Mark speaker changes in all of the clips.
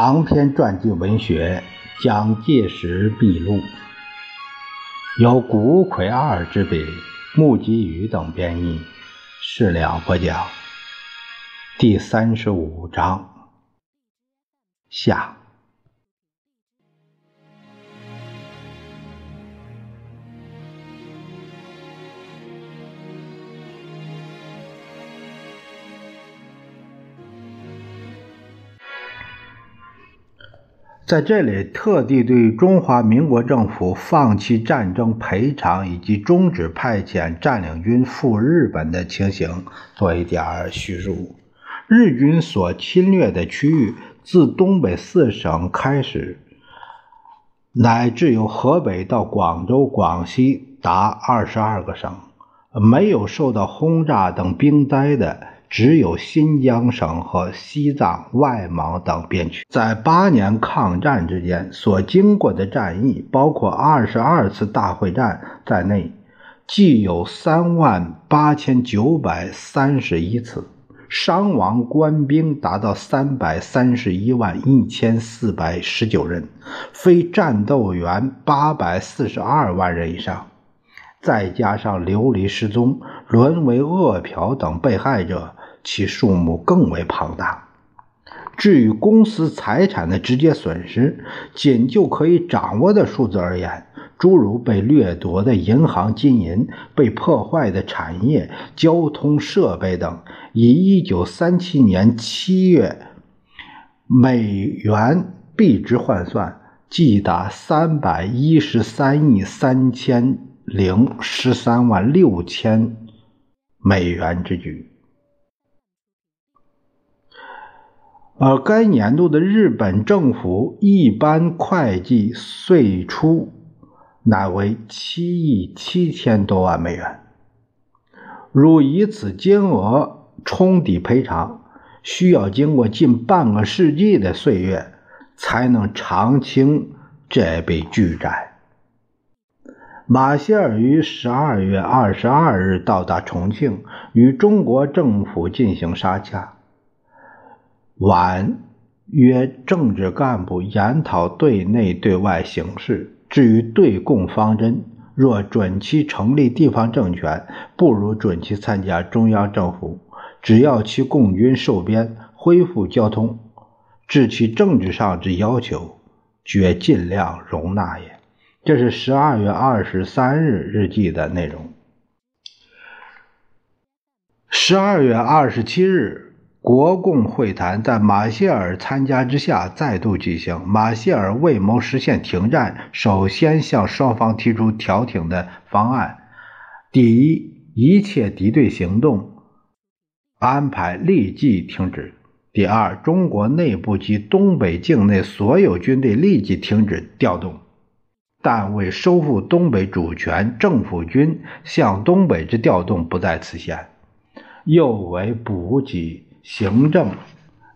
Speaker 1: 长篇传记文学《蒋介石秘录》，由古葵二之笔，木吉宇等编译，事了不讲。第三十五章下。在这里，特地对中华民国政府放弃战争赔偿以及终止派遣占领军赴日本的情形做一点叙述。日军所侵略的区域，自东北四省开始，乃至由河北到广州、广西达二十二个省，没有受到轰炸等兵灾的。只有新疆省和西藏、外蒙等边区，在八年抗战之间所经过的战役，包括二十二次大会战在内，计有三万八千九百三十一次，伤亡官兵达到三百三十一万一千四百十九人，非战斗员八百四十二万人以上，再加上流离失踪、沦为饿殍等被害者。其数目更为庞大。至于公司财产的直接损失，仅就可以掌握的数字而言，诸如被掠夺的银行金银、被破坏的产业、交通设备等，以1937年7月美元币值换算，即达313亿3千零十三万六千美元之巨。而该年度的日本政府一般会计税出乃为七亿七千多万美元。如以此金额冲抵赔偿，需要经过近半个世纪的岁月才能偿清这笔巨债。马歇尔于十二月二十二日到达重庆，与中国政府进行沙洽。晚约政治干部研讨对内对外形势。至于对共方针，若准其成立地方政权，不如准其参加中央政府。只要其共军受编、恢复交通，至其政治上之要求，绝尽量容纳也。这是十二月二十三日日记的内容。十二月二十七日。国共会谈在马歇尔参加之下再度举行。马歇尔为谋实现停战，首先向双方提出调停的方案：第一，一切敌对行动安排立即停止；第二，中国内部及东北境内所有军队立即停止调动，但为收复东北主权，政府军向东北之调动不在此限，又为补给。行政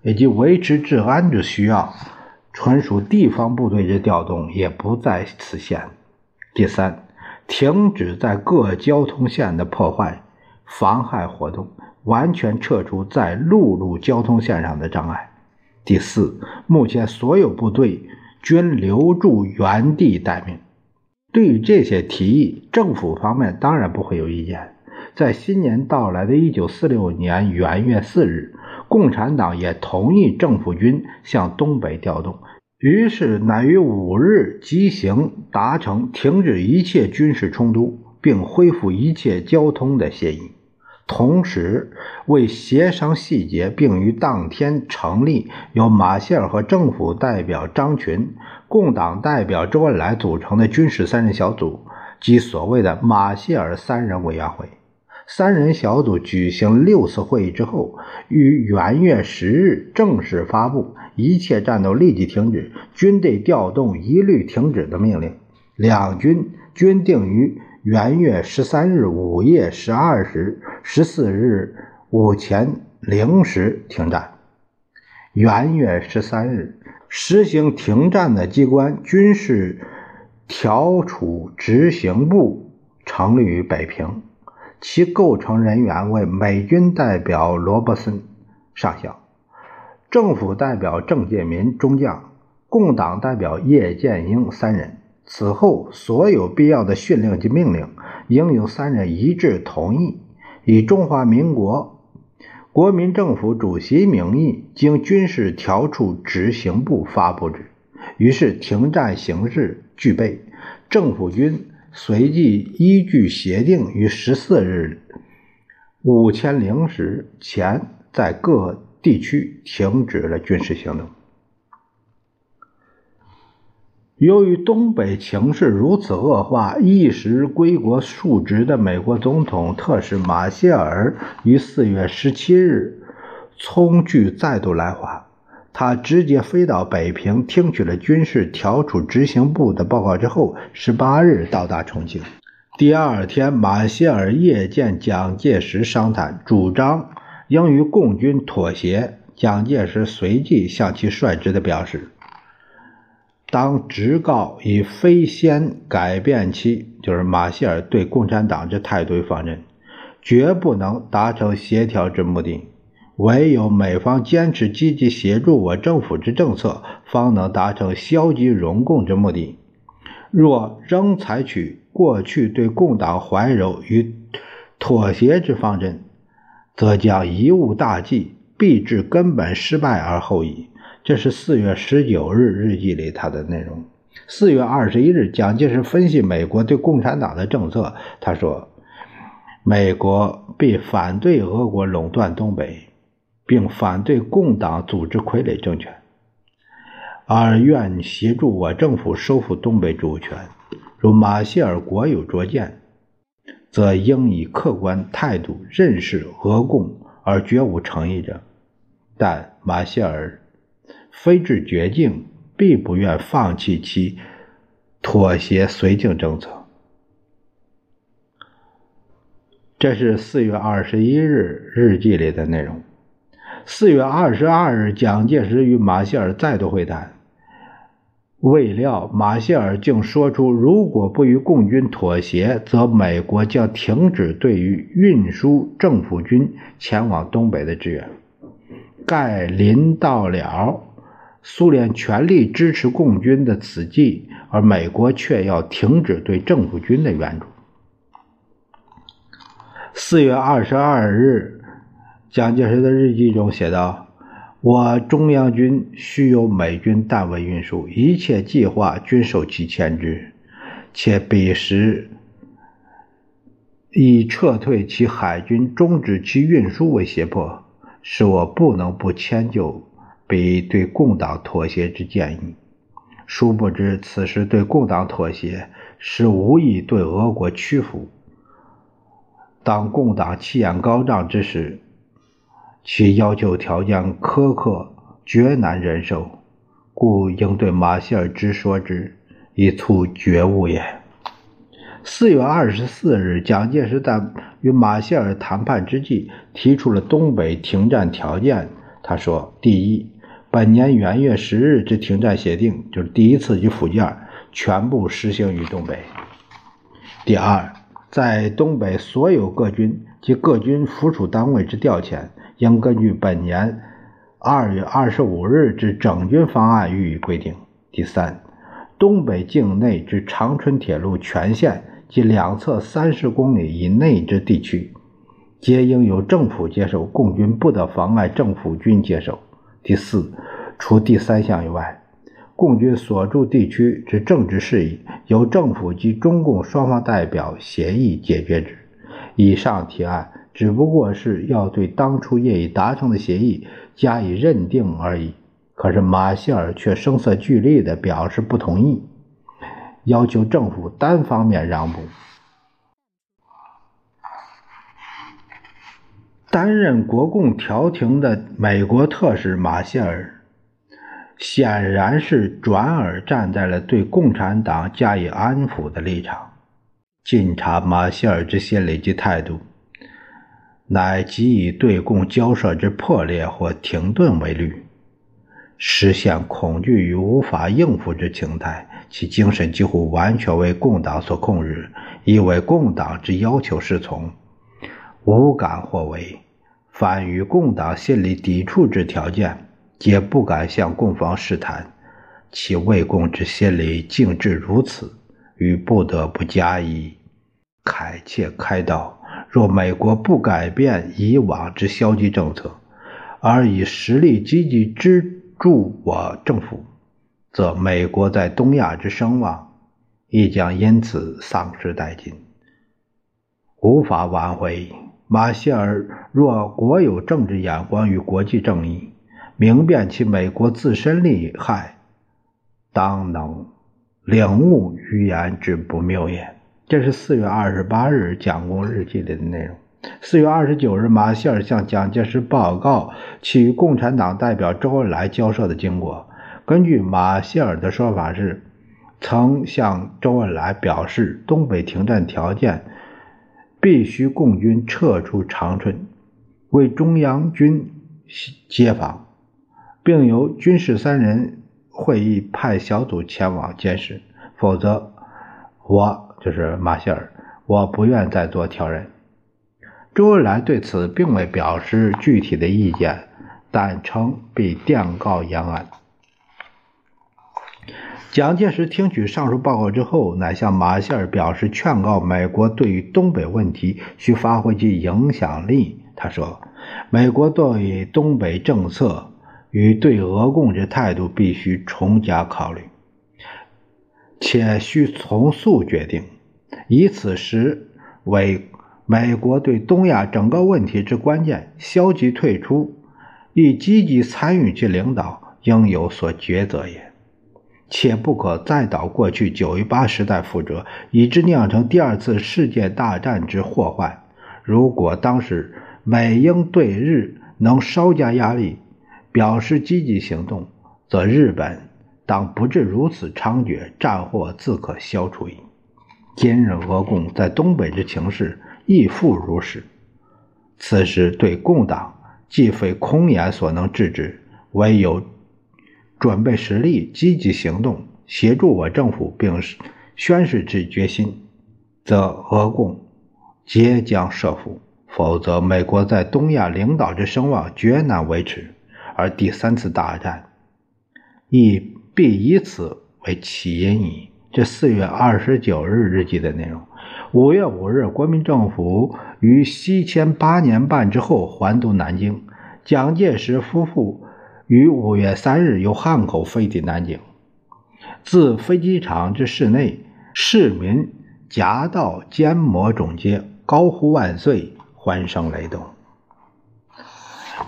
Speaker 1: 以及维持治安之需要，纯属地方部队之调动，也不在此限。第三，停止在各交通线的破坏、妨害活动，完全撤除在陆路交通线上的障碍。第四，目前所有部队均留驻原地待命。对于这些提议，政府方面当然不会有意见。在新年到来的1946年元月4日。共产党也同意政府军向东北调动，于是乃于五日即行达成停止一切军事冲突并恢复一切交通的协议。同时，为协商细节，并于当天成立由马歇尔和政府代表张群、共党代表周恩来组成的军事三人小组，即所谓的马歇尔三人委员会。三人小组举行六次会议之后，于元月十日正式发布一切战斗立即停止、军队调动一律停止的命令。两军均定于元月十三日午夜十二时、十四日午前零时停战。元月十三日，实行停战的机关军事调处执行部成立于北平。其构成人员为美军代表罗伯森上校，政府代表郑介民中将，共党代表叶剑英三人。此后，所有必要的训令及命令，应由三人一致同意，以中华民国国民政府主席名义，经军事调处执行部发布之。于是，停战形势具备，政府军随即依据协定，于十四日五千零时前，在各地区停止了军事行动。由于东北情势如此恶化，一时归国述职的美国总统特使马歇尔于四月十七日匆距再度来华。他直接飞到北平，听取了军事调处执行部的报告之后，十八日到达重庆。第二天，马歇尔夜见蒋介石商谈，主张应与共军妥协。蒋介石随即向其率直的表示。当直告以非先改变其，就是马歇尔对共产党之态度与方针，绝不能达成协调之目的。唯有美方坚持积极协助我政府之政策，方能达成消极容共之目的。若仍采取过去对共党怀柔与妥协之方针，则将贻误大计，必致根本失败而后已。这是四月十九日日记里他的内容。四月二十一日，蒋介石分析美国对共产党的政策，他说：“美国必反对俄国垄断东北，并反对共党组织傀儡政权，而愿协助我政府收复东北主权。如马歇尔国有拙见，则应以客观态度认识俄共，而绝无诚意者。但马歇尔。”非至绝境，必不愿放弃其妥协绥靖政策。这是四月二十一日日记里的内容。四月二十二日，蒋介石与马歇尔再度会谈，未料马歇尔竟说出：“如果不与共军妥协，则美国将停止对于运输政府军前往东北的支援。”盖临到了。苏联全力支持共军的此计，而美国却要停止对政府军的援助。四月二十二日，蒋介石的日记中写道：“我中央军需由美军单位运输，一切计划均受其牵制，且彼时以撤退其海军、终止其运输为胁迫，使我不能不迁就。”比对共党妥协之建议，殊不知此时对共党妥协是无意对俄国屈服。当共党气焰高涨之时，其要求条件苛刻，绝难忍受，故应对马歇尔之说之，以促觉悟也。四月二十四日，蒋介石在与马歇尔谈判之际，提出了东北停战条件。他说：第一。本年元月十日之停战协定，就是第一次及附件，全部实行于东北。第二，在东北所有各军及各军附属单位之调遣，应根据本年二月二十五日之整军方案予以规定。第三，东北境内之长春铁路全线及两侧三十公里以内之地区，皆应由政府接受，共军不得妨碍政府军接受。第四，除第三项以外，共军所驻地区之政治事宜，由政府及中共双方代表协议解决之。以上提案只不过是要对当初业已达成的协议加以认定而已。可是马歇尔却声色俱厉地表示不同意，要求政府单方面让步。担任国共调停的美国特使马歇尔，显然是转而站在了对共产党加以安抚的立场。晋察马歇尔之心理及态度，乃即以对共交涉之破裂或停顿为虑，实现恐惧与无法应付之情态。其精神几乎完全为共党所控制，亦为共党之要求是从。无敢或为，反与共党心理抵触之条件，皆不敢向共方试探，其为共之心理竟至如此，于不得不加以开切开导。若美国不改变以往之消极政策，而以实力积极支助我政府，则美国在东亚之声望亦将因此丧失殆尽，无法挽回。马歇尔若国有政治眼光与国际正义，明辨其美国自身利害，当能领悟语言之不谬也。这是四月二十八日蒋公日记里的内容。四月二十九日，马歇尔向蒋介石报告其与共产党代表周恩来交涉的经过。根据马歇尔的说法是，曾向周恩来表示，东北停战条件必须共军撤出长春，为中央军接防，并由军事三人会议派小组前往监视，否则我。就是马歇尔，我不愿再做挑人。周恩来对此并未表示具体的意见，但称必电告延安。蒋介石听取上述报告之后，乃向马歇尔表示劝告美国对于东北问题需发挥其影响力。他说：“美国对东北政策与对俄共之态度必须重加考虑。”且需从速决定，以此时为美国对东亚整个问题之关键。消极退出，亦积极参与其领导，应有所抉择也。且不可再蹈过去九一八时代覆辙，以致酿成第二次世界大战之祸患。如果当时美英对日能稍加压力，表示积极行动，则日本。党不至如此猖獗，战祸自可消除矣。今日俄共在东北之情势亦复如是。此时对共党，既非空言所能制止，唯有准备实力，积极行动，协助我政府，并宣示之决心，则俄共皆将设伏。否则，美国在东亚领导之声望绝难维持，而第三次大战亦。必以此为起因矣。这四月二十九日日记的内容。五月五日，国民政府于西迁八年半之后还都南京。蒋介石夫妇于五月三日由汉口飞抵南京。自飞机场至市内，市民夹道缄默总结，高呼万岁，欢声雷动。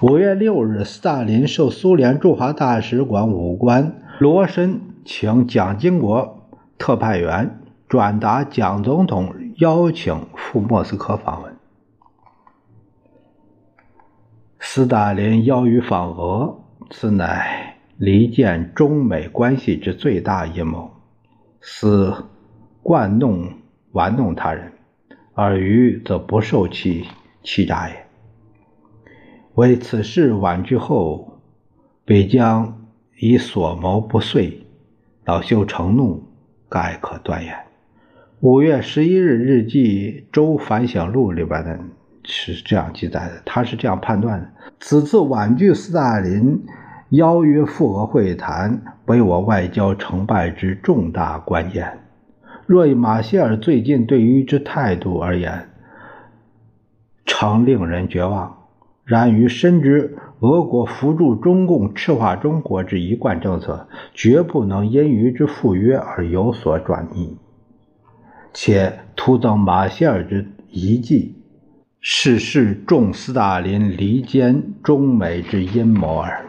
Speaker 1: 五月六日，斯大林受苏联驻华大使馆武官。罗申请蒋经国特派员转达蒋总统邀请赴莫斯科访问。斯大林邀于访俄，此乃离间中美关系之最大阴谋，斯惯弄玩弄他人，而余则不受其欺诈也。为此事婉拒后，北疆。以所谋不遂，恼羞成怒，概可断言。五月十一日日记《周反省录》里边的是这样记载的，他是这样判断的：此次婉拒斯大林邀约复俄会谈，为我外交成败之重大关键。若以马歇尔最近对于之态度而言，常令人绝望。然于深知俄国扶助中共赤化中国之一贯政策，绝不能因与之赴约而有所转移，且徒增马歇尔之遗迹，是视众斯大林离间中美之阴谋耳。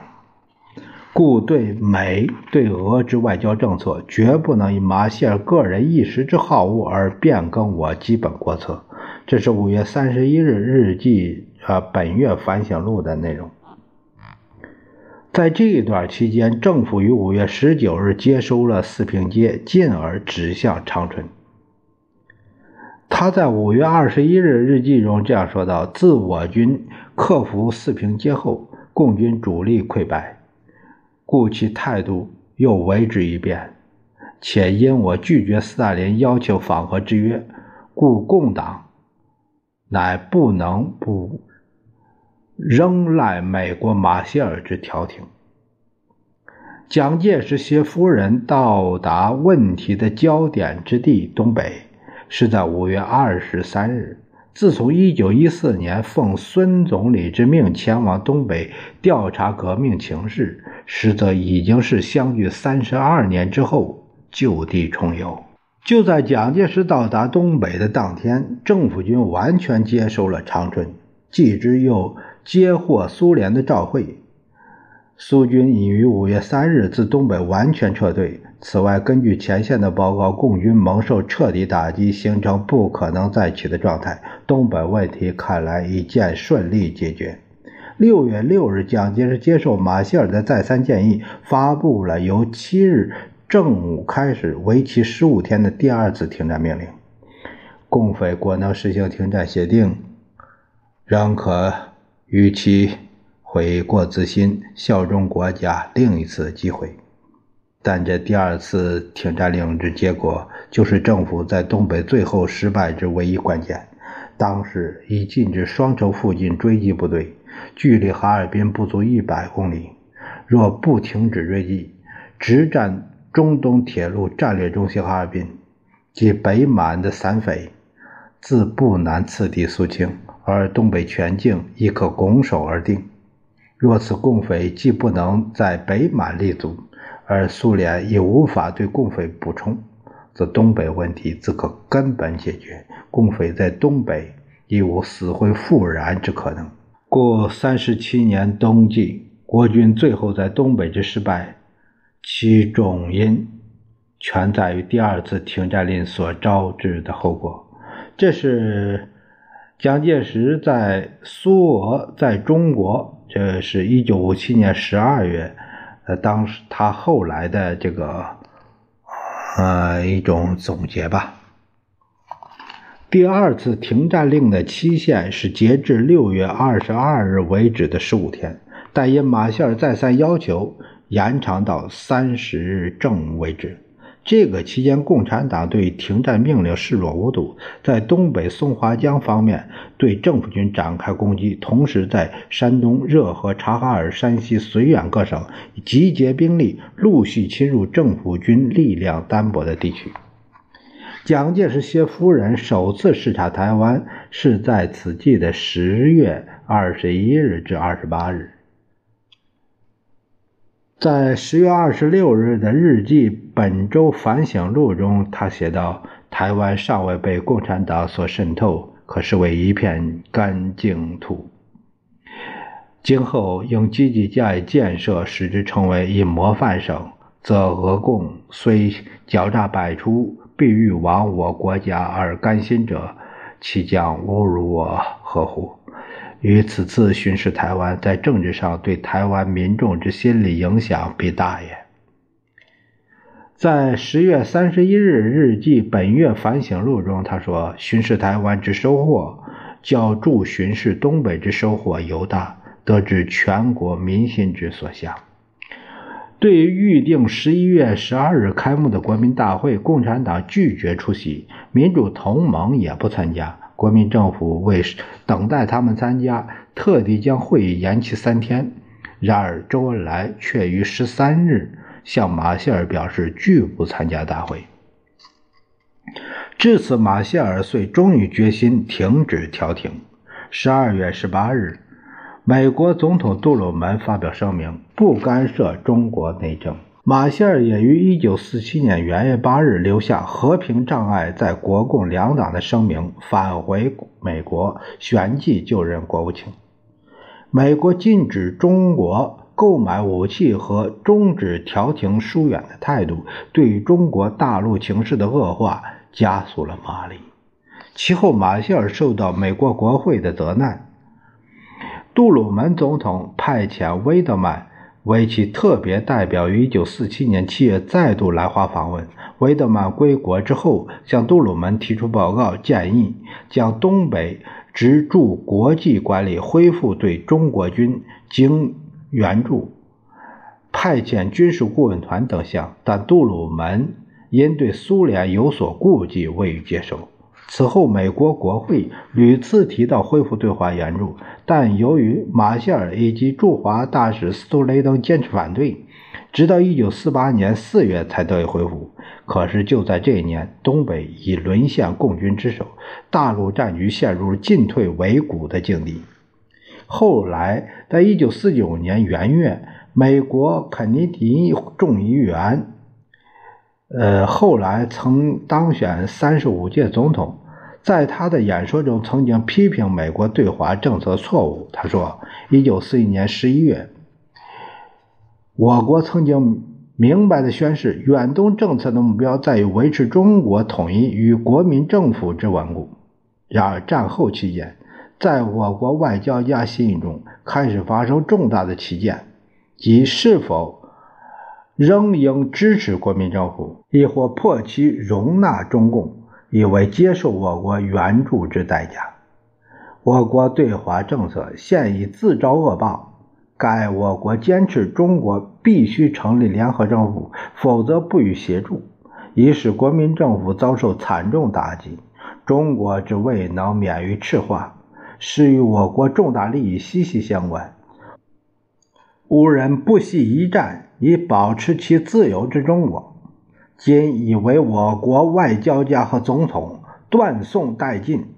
Speaker 1: 故对美对俄之外交政策，绝不能以马歇尔个人一时之好恶而变更我基本国策。这是五月三十一日日记。啊，本月反省录的内容，在这一段期间，政府于五月十九日接收了四平街，进而指向长春。他在五月二十一日日记中这样说道：“自我军克服四平街后，共军主力溃败，故其态度又为之一变。且因我拒绝斯大林要求访和之约，故共党乃不能不。”仍赖美国马歇尔之调停，蒋介石携夫人到达问题的焦点之地东北，是在五月二十三日。自从一九一四年奉孙总理之命前往东北调查革命情势，实则已经是相距三十二年之后就地重游。就在蒋介石到达东北的当天，政府军完全接收了长春，继之又接获苏联的照会。苏军已于五月三日自东北完全撤退。此外，根据前线的报告，共军蒙受彻底打击，形成不可能再起的状态。东北问题看来已见顺利解决。六月六日，蒋介石接受马歇尔的再三建议，发布了由七日正午开始、为期十五天的第二次停战命令。共匪果能实行停战协定，仍可与其。悔过自新，效忠国家，另一次机会。但这第二次停战令之结果，就是政府在东北最后失败之唯一关键。当时已禁止双城附近追击部队，距离哈尔滨不足一百公里。若不停止追击，直占中东铁路战略中心哈尔滨及北满的散匪，自不难次敌肃清，而东北全境亦可拱手而定。若此共匪既不能在北满立足，而苏联也无法对共匪补充，则东北问题自可根本解决，共匪在东北亦无死灰复燃之可能。故三十七年冬季，国军最后在东北之失败，其重因全在于第二次停战令所招致的后果。这是蒋介石在苏俄在中国。这是一九五七年十二月，呃，当时他后来的这个，呃，一种总结吧。第二次停战令的期限是截至六月二十二日为止的十五天，但因马歇尔再三要求，延长到三十日正午为止。这个期间，共产党对停战命令视若无睹，在东北松花江方面对政府军展开攻击，同时在山东热河、察哈尔、山西绥远各省集结兵力，陆续侵入政府军力量单薄的地区。蒋介石携夫人首次视察台湾，是在此季的十月二十一日至二十八日。在十月二十六日的日记《本周反省录》中，他写道：“台湾尚未被共产党所渗透，可视为一片干净土。今后应积极加以建设，使之成为一模范省，则俄共虽狡诈百出，必欲亡我国家而甘心者，其将侮辱我何乎？”与此次巡视台湾，在政治上对台湾民众之心理影响必大也。在十月三十一日日记《本月反省录》中，他说：“巡视台湾之收获，较驻巡视东北之收获尤大，得知全国民心之所向。”对于预定十一月十二日开幕的国民大会，共产党拒绝出席，民主同盟也不参加。国民政府为等待他们参加，特地将会议延期三天。然而，周恩来却于十三日向马歇尔表示拒不参加大会。至此，马歇尔遂终于决心停止调停。十二月十八日，美国总统杜鲁门发表声明，不干涉中国内政。马歇尔也于1947年元月8日留下“和平障碍在国共两党”的声明，返回美国，旋即就任国务卿。美国禁止中国购买武器和终止调停疏远的态度，对于中国大陆情势的恶化加速了马力。其后，马歇尔受到美国国会的责难，杜鲁门总统派遣威德曼。为其特别代表于1947年7月再度来华访问。维德曼归国之后，向杜鲁门提出报告，建议将东北直驻国际管理恢复对中国军经援助、派遣军事顾问团等项，但杜鲁门因对苏联有所顾忌，未予接受。此后，美国国会屡次提到恢复对华援助，但由于马歇尔以及驻华大使斯图雷登坚持反对，直到1948年4月才得以恢复。可是就在这一年，东北已沦陷共军之手，大陆战局陷入进退维谷的境地。后来，在1949年元月，美国肯尼迪众议员，呃，后来曾当选35届总统。在他的演说中，曾经批评美国对华政策错误。他说：“1941 年11月，我国曾经明白的宣示，远东政策的目标在于维持中国统一与国民政府之稳固。然而，战后期间，在我国外交家心中开始发生重大的歧见，即是否仍应支持国民政府，亦或迫其容纳中共。”以为接受我国援助之代价。我国对华政策现已自招恶报。该我国坚持中国必须成立联合政府，否则不予协助，已使国民政府遭受惨重打击。中国之未能免于赤化，是与我国重大利益息息相关。吾人不惜一战以保持其自由之中国。今以为我国外交家和总统断送殆尽，